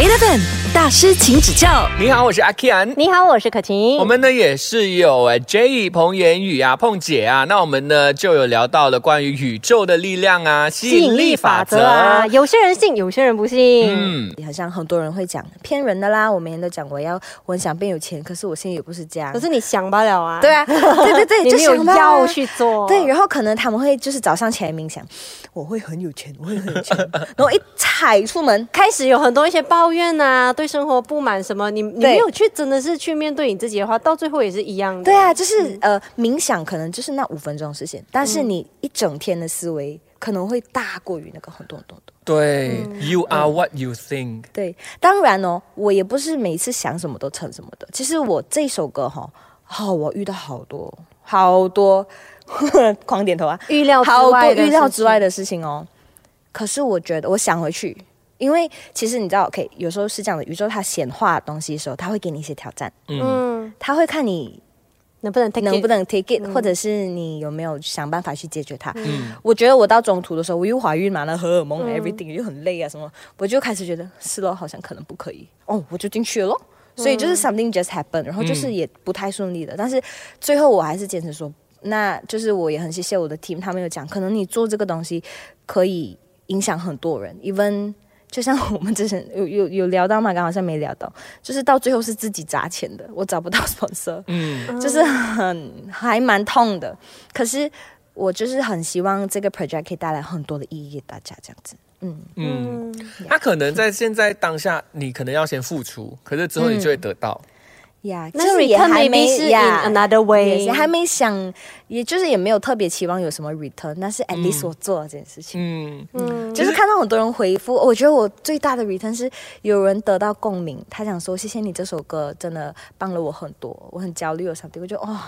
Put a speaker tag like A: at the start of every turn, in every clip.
A: Eleven 大师，请指教。
B: 你好，我是阿 Kian。
C: 你好，我是可晴。
B: 我们呢也是有哎 J 彭言语啊，碰姐啊，那我们呢就有聊到了关于宇宙的力量啊，吸引力法则
C: 啊，有些人信，有些人不信。
D: 嗯，好像很多人会讲骗人的啦。我每天都讲我要我很想变有钱，可是我现在也不是这样。
C: 可是你想不了啊。
D: 对啊，对 对对，
C: 就没有要去做。
D: 对，然后可能他们会就是早上起来冥想，我会很有钱，我会很有钱，然后一踩出门，
C: 开始有很多一些抱怨啊。对生活不满什么？你你没有去真的是去面对你自己的话，到最后也是一样的。
D: 对啊，就是呃，冥想可能就是那五分钟时间，但是你一整天的思维可能会大过于那个很多很多。
B: 对，You are what you think。
D: 对，当然哦，我也不是每次想什么都成什么的。其实我这首歌哈，好，我遇到好多好多，狂点头啊，
C: 预料
D: 好多预料之外的事情哦。可是我觉得，我想回去。因为其实你知道，OK，有时候是这样的，宇宙它显化东西的时候，它会给你一些挑战，嗯，它会看你
C: 能不能
D: 能不能 take it，或者是你有没有想办法去解决它。嗯，我觉得我到中途的时候，我又怀孕嘛，那荷尔蒙 everything 又很累啊，什么，我就开始觉得是咯，好像可能不可以，哦，我就进去了，所以就是 something just happened，然后就是也不太顺利的，但是最后我还是坚持说，那就是我也很谢谢我的 team，他们有讲，可能你做这个东西可以影响很多人，even。就像我们之前有有有聊到嘛，刚好像没聊到，就是到最后是自己砸钱的，我找不到 sponsor，嗯，就是很还蛮痛的。可是我就是很希望这个 project 可以带来很多的意义给大家，这样子，嗯。
B: 嗯，他可能在现在当下，你可能要先付出，可是之后你就会得到。
D: 呀，就是也还没
C: 呀，another way，
D: 还没想，也就是也没有特别期望有什么 return，那是 at least 我做了这件事情，嗯。嗯，就是看到很多人回复，我觉得我最大的 return 是有人得到共鸣，他想说谢谢你这首歌真的帮了我很多，我很焦虑有啥的，我就哦。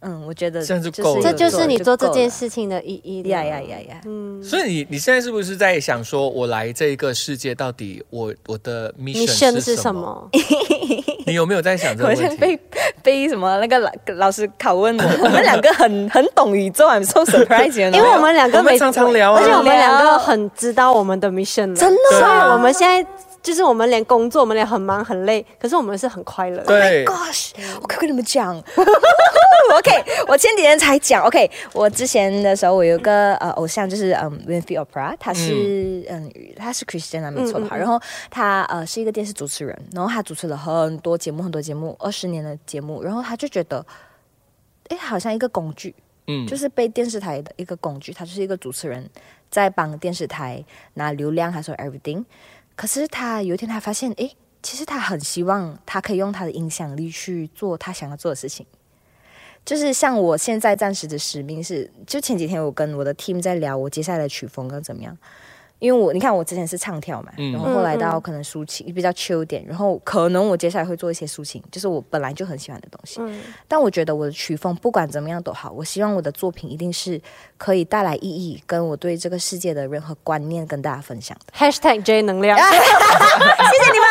D: 嗯，我觉得
B: 这样就够了，
C: 这就是你做这件事情的意义
D: 呀呀呀呀！
B: 嗯，所以你你现在是不是在想说，我来这个世界到底我我的 mission 是什么？你有没有在想这个问题？
D: 被被什么那个老老师拷问我？我们两个很很懂宇宙，I'm so surprised，
C: 因为我们两个
B: 每常常聊，
C: 而且我们两个很知道我们的 mission，
D: 真的，
C: 所以我们现在。就是我们连工作，我们连很忙很累，可是我们是很快乐。
B: 对
D: ，Gosh，我可以跟你们讲。OK，我前几天才讲。OK，我之前的时候，我有个呃偶像，就是嗯 w i n f r e Opera，他是嗯他是 Christian 啊，没错的话。然后他呃是一个电视主持人，然后他主持了很多节目，很多节目，二十年的节目。然后他就觉得，哎，好像一个工具，嗯，就是被电视台的一个工具。他就是一个主持人，在帮电视台拿流量，还说 everything。可是他有一天，他发现，哎，其实他很希望他可以用他的影响力去做他想要做的事情。就是像我现在暂时的使命是，就前几天我跟我的 team 在聊我接下来的曲风跟怎么样。因为我你看我之前是唱跳嘛，然后后来到可能抒情比较 chill 点，然后可能我接下来会做一些抒情，就是我本来就很喜欢的东西。但我觉得我的曲风不管怎么样都好，我希望我的作品一定是可以带来意义，跟我对这个世界的任何观念跟大家分享的。
C: Hashtag J 能量，谢
D: 谢你们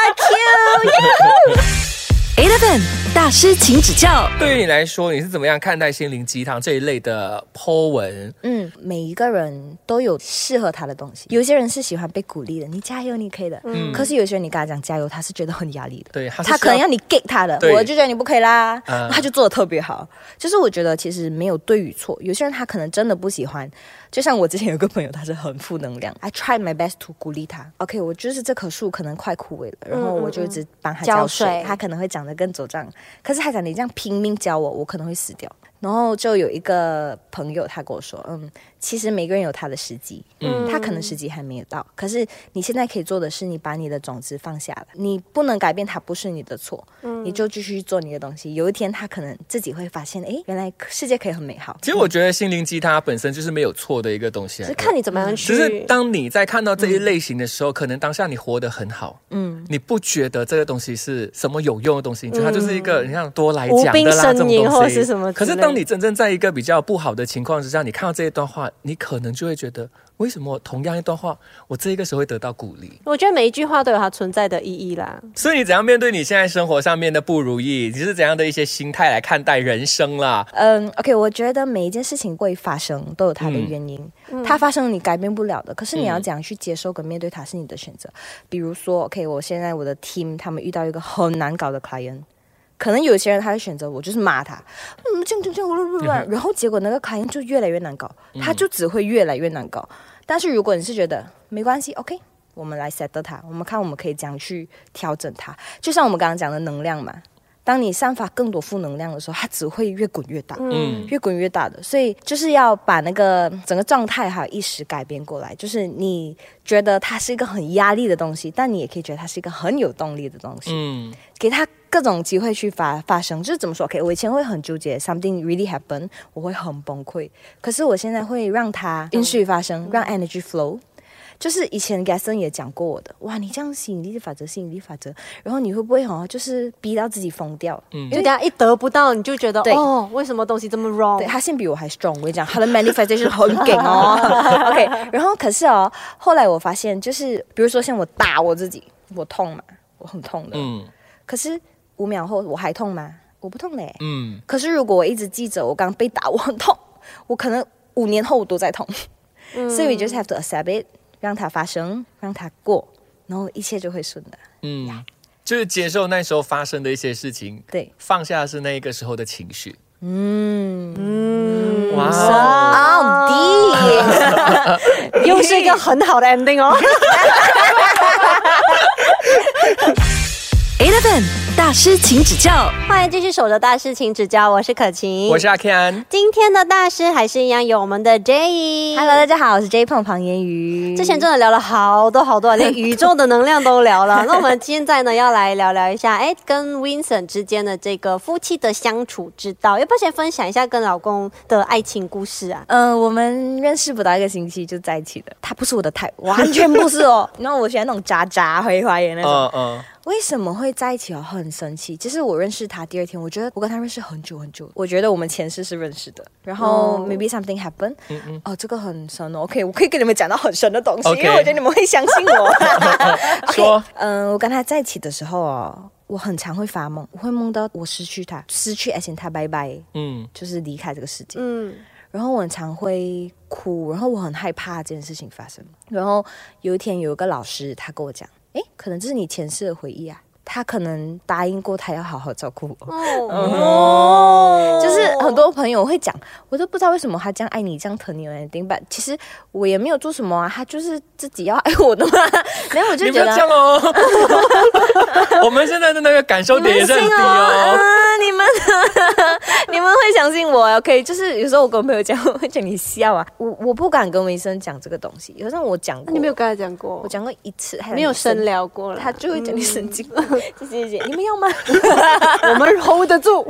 D: ，Q。
A: Eleven 大师，请指教。
B: 对于你来说，你是怎么样看待心灵鸡汤这一类的 po 文？
D: 嗯，每一个人都有适合他的东西。有些人是喜欢被鼓励的，你加油，你可以的。嗯。可是有些人你跟他讲加油，他是觉得很压力的。
B: 对，
D: 他可能要你给他的，我就觉得你不可以啦。他就做的特别好。就是我觉得其实没有对与错。有些人他可能真的不喜欢。就像我之前有个朋友，他是很负能量。I try my best to 鼓励他。OK，我就是这棵树可能快枯萎了，然后我就一直帮他浇水，他可能会长得更茁壮。可是他讲你这样拼命浇我，我可能会死掉。然后就有一个朋友，他跟我说：“嗯，其实每个人有他的时机，嗯，他可能时机还没有到。可是你现在可以做的是，你把你的种子放下了，你不能改变它，不是你的错，嗯，你就继续做你的东西。有一天，他可能自己会发现，哎，原来世界可以很美好。
B: 其实我觉得心灵鸡汤本身就是没有错的一个东西，
C: 是看你怎么样去。
B: 只是当你在看到这一类型的时候，可能当下你活得很好，嗯，你不觉得这个东西是什么有用的东西？就它就是一个你像多来讲的啦这种东西，
C: 是什么？
B: 可是。当你真正在一个比较不好的情况之下，你看到这一段话，你可能就会觉得。为什么同样一段话，我这一个时候会得到鼓励？
C: 我觉得每一句话都有它存在的意义啦。
B: 所以你怎样面对你现在生活上面的不如意？你是怎样的一些心态来看待人生啦？
D: 嗯，OK，我觉得每一件事情会发生都有它的原因，它发生你改变不了的。可是你要怎样去接受跟面对它是你的选择。比如说，OK，我现在我的 team 他们遇到一个很难搞的 client。可能有些人他会选择我就是骂他，嗯，这样这样这样，然后结果那个卡宴就越来越难搞，他就只会越来越难搞。但是如果你是觉得没关系，OK，我们来 set 他，我们看我们可以怎样去调整他，就像我们刚刚讲的能量嘛。当你散发更多负能量的时候，它只会越滚越大，嗯，越滚越大的。所以就是要把那个整个状态还有意识改变过来。就是你觉得它是一个很压力的东西，但你也可以觉得它是一个很有动力的东西。嗯，给它各种机会去发发生。就是怎么说？OK，我以前会很纠结，something really happen，我会很崩溃。可是我现在会让它允许发生，让 energy flow。就是以前 Gaston 也讲过我的，哇，你这样吸引力法则，吸引力法则，然后你会不会哈，就是逼到自己疯掉？
C: 嗯，就等下一得不到，你就觉得哦，为什么东西这么 wrong？
D: 对他现在比我还 strong，我跟你讲，他的 manifestation 很劲哦。OK，然后可是哦，后来我发现，就是比如说像我打我自己，我痛嘛，我很痛的。嗯。可是五秒后我还痛吗？我不痛嘞。嗯。可是如果我一直记着我刚被打，我很痛，我可能五年后我都在痛。嗯。所以 we just have to accept it。让它发生，让它过，然后一切就会顺的。嗯，
B: 就是接受那时候发生的一些事情，
D: 对，
B: 放下是那个时候的情绪。嗯嗯，
C: 哇，好 deep，又是一个很好的 ending 哦。
A: Eleven 大师，请指教。
C: 欢迎继续守着大师，请指教。我是可晴，
B: 我是阿 Ken。
C: 今天的大师还是一样有我们的 J。
D: Hello，大家好，我是 J 碰庞言瑜。
C: 之前真的聊了好多好多，连宇宙的能量都聊了。那我们现在呢，要来聊聊一下，哎，跟 Vincent 之间的这个夫妻的相处之道。要不要先分享一下跟老公的爱情故事啊？
D: 嗯，我们认识不到一个星期就在一起的。他不是我的太，完全不是哦。然后我喜欢那种渣渣、灰花眼那种。嗯嗯。为什么会在一起哦？很神奇。其实我认识他第二天，我觉得我跟他认识很久很久。我觉得我们前世是认识的。然后 maybe something happened。嗯嗯。哦，这个很神哦。OK，我可以跟你们讲到很深的东西，因为我觉得你们会相信我。
B: 说。
D: 嗯，我跟他在一起的时候哦，我很常会发梦，我会梦到我失去他，失去爱情他拜拜，嗯，就是离开这个世界。嗯。然后我很常会哭，然后我很害怕这件事情发生。然后有一天有一个老师，他跟我讲。哎，可能这是你前世的回忆啊。他可能答应过，他要好好照顾我。哦，就是很多朋友会讲，我都不知道为什么他这样爱你，这样疼你，anything。But 其实我也没有做什么啊，他就是自己要爱我的嘛。然后我就觉得，
B: 我们现在的那个感受点也是很低哦。
D: 你们，你们会相信我？OK，就是有时候我跟我朋友讲，我会讲你笑啊。我我不敢跟医生讲这个东西，有时候我讲过，
C: 你没有跟他讲过，
D: 我讲过一次，
C: 没有深聊过了，
D: 他就会讲你神经。谢谢谢谢，你们要吗？
C: 我们 hold 得住。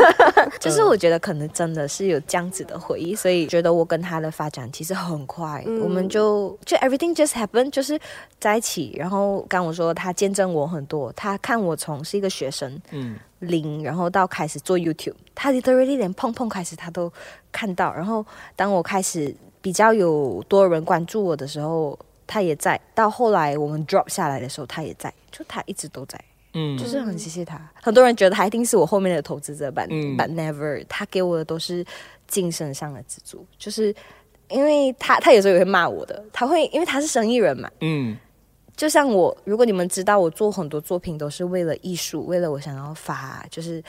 D: 就是我觉得可能真的是有这样子的回忆，所以觉得我跟他的发展其实很快，我们就就 everything just happen，就是在一起。然后刚我说他见证我很多，他看我从是一个学生，嗯，零，然后到开始做 YouTube，他 literally 连碰碰开始他都看到。然后当我开始比较有多人关注我的时候。他也在，到后来我们 drop 下来的时候，他也在，就他一直都在，嗯，就是很谢谢他。很多人觉得他一定是我后面的投资者吧，but never，他给我的都是精神上的资助，就是因为他，他有时候也会骂我的，他会因为他是生意人嘛，嗯，就像我，如果你们知道我做很多作品都是为了艺术，为了我想要发，就是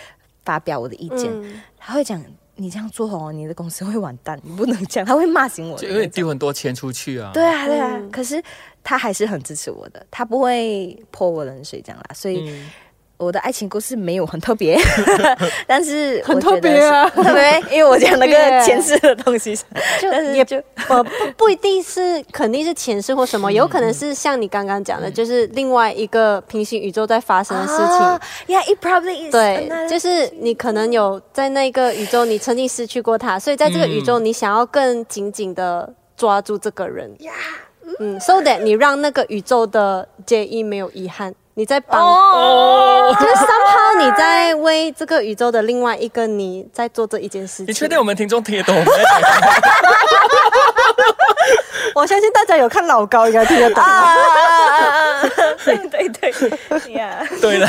D: 发表我的意见，他会讲。你这样做哦，你的公司会完蛋，你不能这样，他会骂醒我。
B: 就因为丢很多钱出去啊。
D: 对啊，对啊，可是他还是很支持我的，他不会泼我冷水这样啦，所以。我的爱情故事没有很特别，但是
C: 很特别啊，
D: 特别，因为我讲那个前世的东西，
C: 就也就不不一定是，肯定是前世或什么，有可能是像你刚刚讲的，就是另外一个平行宇宙在发生的事情。
D: Yeah, it probably is.
C: 对，就是你可能有在那个宇宙，你曾经失去过他，所以在这个宇宙，你想要更紧紧的抓住这个人。嗯，so that 你让那个宇宙的结义没有遗憾。你在帮，就是三号你在为这个宇宙的另外一个你在做这一件事情。
B: 你确定我们听众听得懂？
C: 我相信大家有看老高应该听得懂。
D: 对对对，呀，
B: 对了，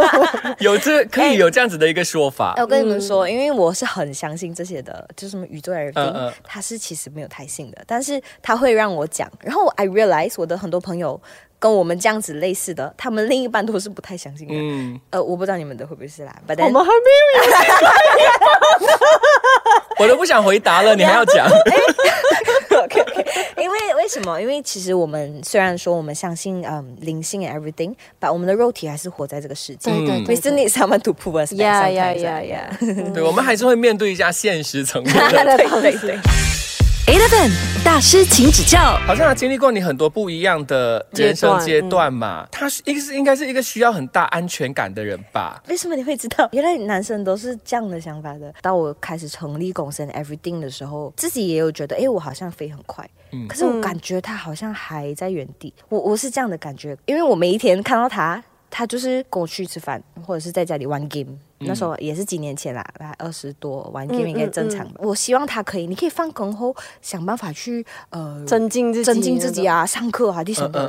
B: 有这可以有这样子的一个说法。
D: 我跟你们说，因为我是很相信这些的，就是什么宇宙 everything，它是其实没有太信的，但是他会让我讲，然后 I realize 我的很多朋友。跟我们这样子类似的，他们另一半都是不太相信的。嗯，呃，我不知道你们的会不会是啦。
C: 我们还没有。
B: 我都不想回答了，你还要讲
D: 因为为什么？因为其实我们虽然说我们相信嗯灵性 everything，把我们的肉体还是活在这个世界。
C: 对对
D: 对。We still need someone to pull us.
C: Yeah yeah yeah
B: yeah。对，我们还是会面对一下现实层面
D: 的。对对对。
A: Eleven 大师，请指教。
B: 好像他经历过你很多不一样的人生阶段嘛。他是一个是应该是一个需要很大安全感的人吧？
D: 为什么你会知道？原来男生都是这样的想法的。当我开始成立公司 Everything 的时候，自己也有觉得，哎，我好像飞很快。嗯。可是我感觉他好像还在原地。我我是这样的感觉，因为我每一天看到他，他就是跟我去吃饭，或者是在家里玩 game。那时候也是几年前啦，大概二十多玩 game 应该正常。我希望他可以，你可以放工后想办法去呃
C: 增进自己，
D: 增进自己啊，上课啊，什么的，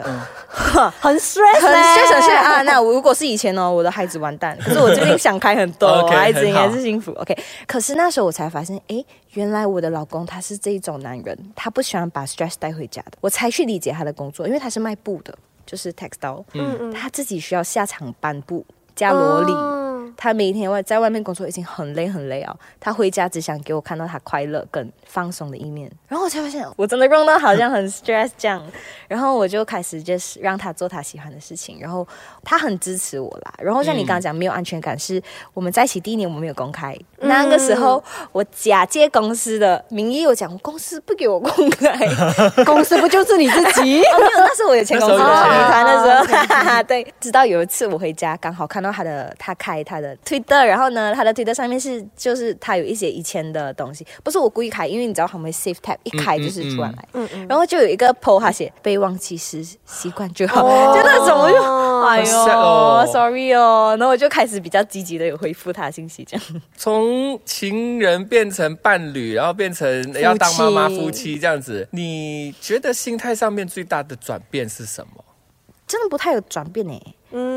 C: 很 stress，
D: 很 stress 啊。那如果是以前呢，我的孩子完蛋。可是我最近想开很多，我孩子应该是幸福。OK，可是那时候我才发现，哎，原来我的老公他是这一种男人，他不喜欢把 stress 带回家的。我才去理解他的工作，因为他是卖布的，就是 textile，嗯。嗯，他自己需要下场颁布加罗里。他每天外在外面工作已经很累很累啊，他回家只想给我看到他快乐跟放松的一面，然后我才发现我真的用到好像很 stress 这样，然后我就开始就是让他做他喜欢的事情，然后他很支持我啦。然后像你刚刚讲没有安全感，是我们在一起第一年我们没有公开，那个时候我假借公司的名义，我讲公司不给我公开，
C: 公司不就是你自己？
D: 哦，没有，那是我有签公司团的时候，对。直到有一次我回家，刚好看到他的他开他。的 Twitter，然后呢，他的 Twitter 上面是就是他有一些以前的东西，不是我故意开，因为你知道他们 safe Tab 一开就是出来，嗯嗯，然后就有一个 po 他写被忘记时习惯就好，就那种。就哎呦，sorry 哦，然后我就开始比较积极的有回复他信息，这样。
B: 从情人变成伴侣，然后变成要当妈妈夫妻这样子，你觉得心态上面最大的转变是什么？
D: 真的不太有转变呢。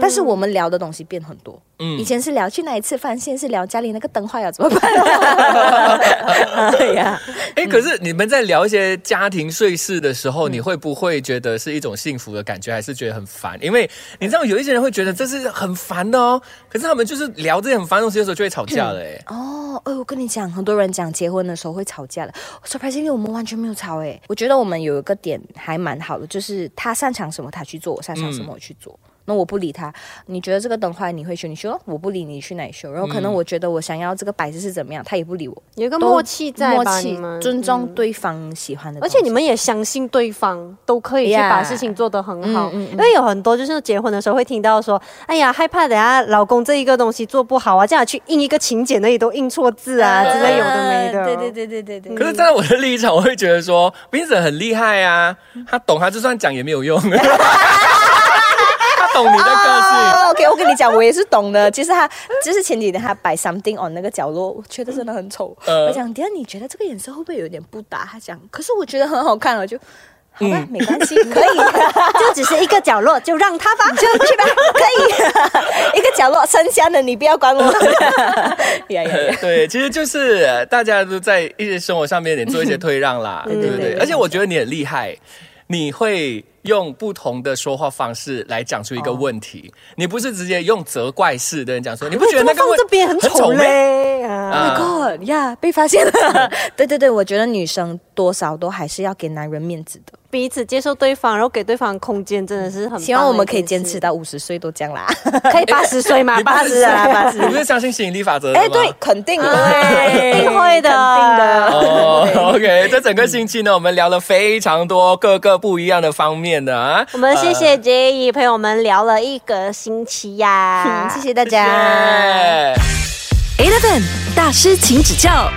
D: 但是我们聊的东西变很多。嗯，以前是聊去哪里吃饭，现在是聊家里那个灯坏了怎么办？
B: 对呀，哎，可是你们在聊一些家庭碎事的时候，你会不会觉得是一种幸福的感觉，还是觉得很烦？因为你知道有一些人会觉得这是很烦的哦，可是他们就是聊这些很烦东西的时候就会吵架了。哎，
D: 哦，哎，我跟你讲，很多人讲结婚的时候会吵架了。Surprisingly，我们完全没有吵。哎，我觉得我们有一个点还蛮好的，就是他擅长什么他去做，我擅长什么我去做。那我不理他，你觉得这个灯坏你会修？你修，我不理你去哪里修？然后可能我觉得我想要这个摆设是怎么样，他也不理我，
C: 有个默契在
D: 默契，尊重对方喜欢的，
C: 而且你们也相信对方都可以去把事情做得很好。因为有很多就是结婚的时候会听到说，哎呀，害怕等下老公这一个东西做不好啊，这样去印一个请柬那里都印错字啊之类有的没的。
D: 对对对对对对。
B: 可是站在我的立场，我会觉得说，斌子很厉害啊，他懂，他就算讲也没有用。懂你的个性
D: ，OK，我跟你讲，我也是懂的。其实他，就是前几天他摆 something on 那个角落，我觉得真的很丑。我讲，等下你觉得这个颜色会不会有点不搭？他讲，可是我觉得很好看了，就好吧，没关系，可以，
C: 就只是一个角落，就让他吧，
D: 就去吧，可以，一个角落，剩下的你不要管我。
B: 对，其实就是大家都在一些生活上面点做一些 退让啦，对不对？而且我觉得你很厉害，你会。用不同的说话方式来讲出一个问题，你不是直接用责怪式的人讲说，你不觉得那个
C: 这边很丑嘞
D: ？My God，呀，被发现了。对对对，我觉得女生多少都还是要给男人面子的。
C: 彼此接受对方，然后给对方空间，真的是很
D: 希望我们可以坚持到五十岁都这样啦，
C: 可以八十岁吗？八十啊，八十。
B: 你不是相信吸引力法则哎，
D: 对，肯定的，
C: 一定会的，
D: 肯定的。
B: 哦，OK，这整个星期呢，我们聊了非常多各个不一样的方面的啊。
C: 我们谢谢 J 陪我们聊了一个星期呀，
D: 谢谢大家。
A: Eleven 大师，请指教。